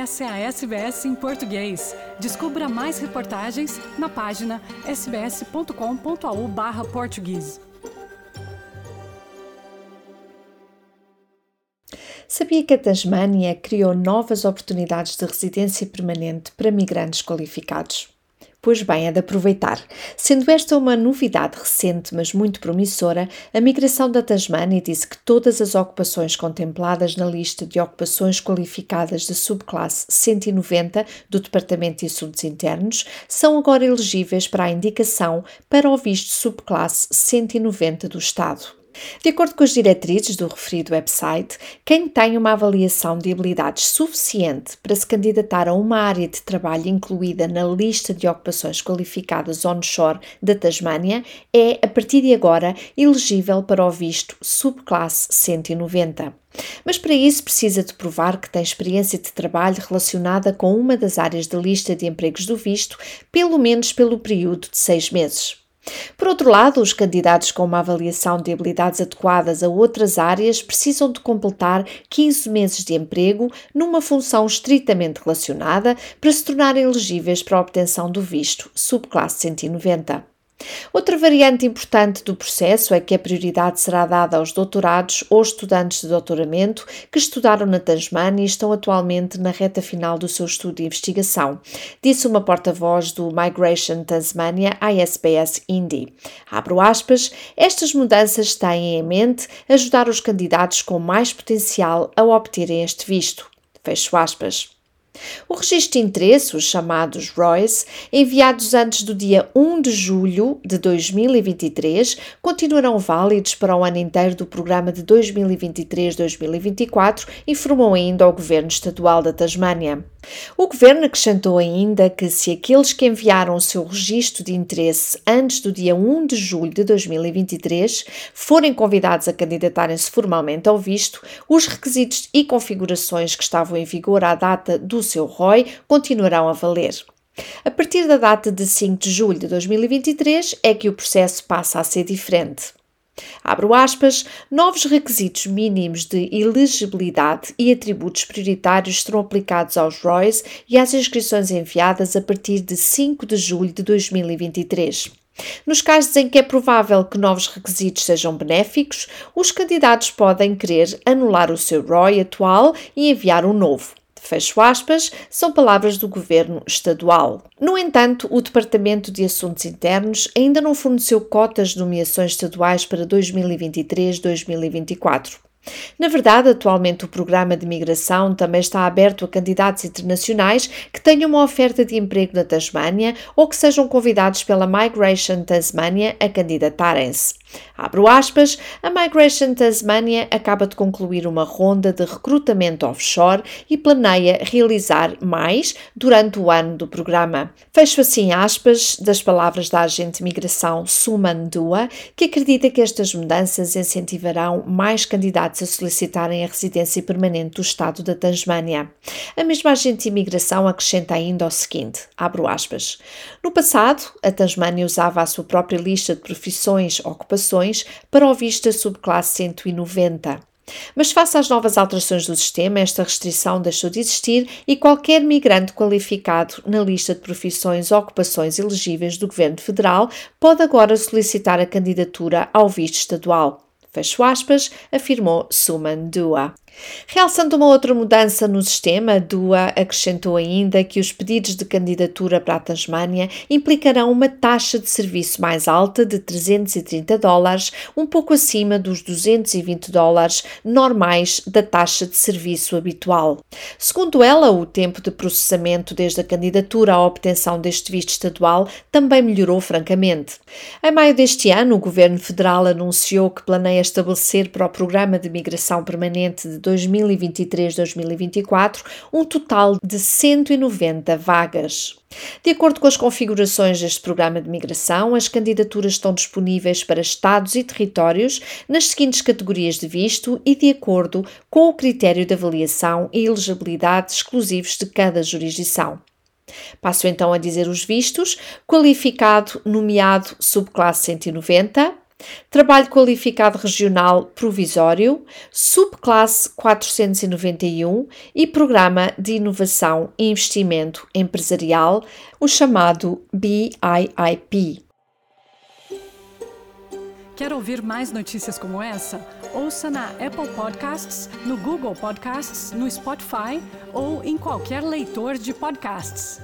Essa é a SBS em português. Descubra mais reportagens na página sbs.com.au/português. Sabia que a Tasmânia criou novas oportunidades de residência permanente para migrantes qualificados? Pois bem, é de aproveitar. Sendo esta uma novidade recente, mas muito promissora, a migração da Tasmânia disse que todas as ocupações contempladas na lista de ocupações qualificadas de subclasse 190 do Departamento de Assuntos Internos são agora elegíveis para a indicação para o visto subclasse 190 do Estado. De acordo com as diretrizes do referido website, quem tem uma avaliação de habilidades suficiente para se candidatar a uma área de trabalho incluída na lista de ocupações qualificadas onshore da Tasmânia é, a partir de agora, elegível para o visto subclasse 190. Mas para isso precisa de provar que tem experiência de trabalho relacionada com uma das áreas da lista de empregos do visto, pelo menos pelo período de seis meses. Por outro lado, os candidatos com uma avaliação de habilidades adequadas a outras áreas precisam de completar 15 meses de emprego numa função estritamente relacionada para se tornarem elegíveis para a obtenção do visto subclasse 190. Outra variante importante do processo é que a prioridade será dada aos doutorados ou estudantes de doutoramento que estudaram na Tasmânia e estão atualmente na reta final do seu estudo de investigação, disse uma porta-voz do Migration Tasmania à SBS Indy. Abro aspas, estas mudanças têm em mente ajudar os candidatos com mais potencial a obterem este visto. Fecho aspas. O registro de interesse, os chamados ROIs, enviados antes do dia 1 de julho de 2023, continuarão válidos para o ano inteiro do programa de 2023-2024, informou ainda o Governo Estadual da Tasmânia. O Governo acrescentou ainda que, se aqueles que enviaram o seu registro de interesse antes do dia 1 de julho de 2023 forem convidados a candidatarem-se formalmente ao visto, os requisitos e configurações que estavam em vigor à data do seu ROI continuarão a valer. A partir da data de 5 de julho de 2023 é que o processo passa a ser diferente. Abro aspas, novos requisitos mínimos de elegibilidade e atributos prioritários serão aplicados aos ROIs e às inscrições enviadas a partir de 5 de julho de 2023. Nos casos em que é provável que novos requisitos sejam benéficos, os candidatos podem querer anular o seu ROI atual e enviar um novo. Fecho aspas, são palavras do governo estadual. No entanto, o Departamento de Assuntos Internos ainda não forneceu cotas de nomeações estaduais para 2023-2024. Na verdade, atualmente o programa de migração também está aberto a candidatos internacionais que tenham uma oferta de emprego na Tasmânia ou que sejam convidados pela Migration Tasmania a candidatarem-se. Abro aspas, a Migration Tasmania acaba de concluir uma ronda de recrutamento offshore e planeia realizar mais durante o ano do programa. Fecho assim aspas das palavras da agente de migração Suman Dua, que acredita que estas mudanças incentivarão mais candidatos a solicitarem a residência permanente do Estado da Tasmânia. A mesma agente de imigração acrescenta ainda o seguinte, abro aspas, no passado, a Tasmânia usava a sua própria lista de profissões, para o visto da subclasse 190. Mas, face às novas alterações do sistema, esta restrição deixou de existir e qualquer migrante qualificado na lista de profissões ou ocupações elegíveis do Governo Federal pode agora solicitar a candidatura ao visto estadual. Fecho aspas, afirmou Suman Dua. Realçando uma outra mudança no sistema, Dua acrescentou ainda que os pedidos de candidatura para a Tasmânia implicarão uma taxa de serviço mais alta de 330 dólares, um pouco acima dos 220 dólares normais da taxa de serviço habitual. Segundo ela, o tempo de processamento desde a candidatura à obtenção deste visto estadual também melhorou francamente. Em maio deste ano, o governo federal anunciou que planeia estabelecer para o Programa de Migração Permanente de 2023-2024 um total de 190 vagas. De acordo com as configurações deste programa de migração, as candidaturas estão disponíveis para estados e territórios nas seguintes categorias de visto e de acordo com o critério de avaliação e elegibilidade exclusivos de cada jurisdição. Passo então a dizer os vistos: qualificado, nomeado subclasse 190, Trabalho Qualificado Regional Provisório, Subclasse 491 e Programa de Inovação e Investimento Empresarial, o chamado BIIP. Quer ouvir mais notícias como essa? Ouça na Apple Podcasts, no Google Podcasts, no Spotify ou em qualquer leitor de podcasts.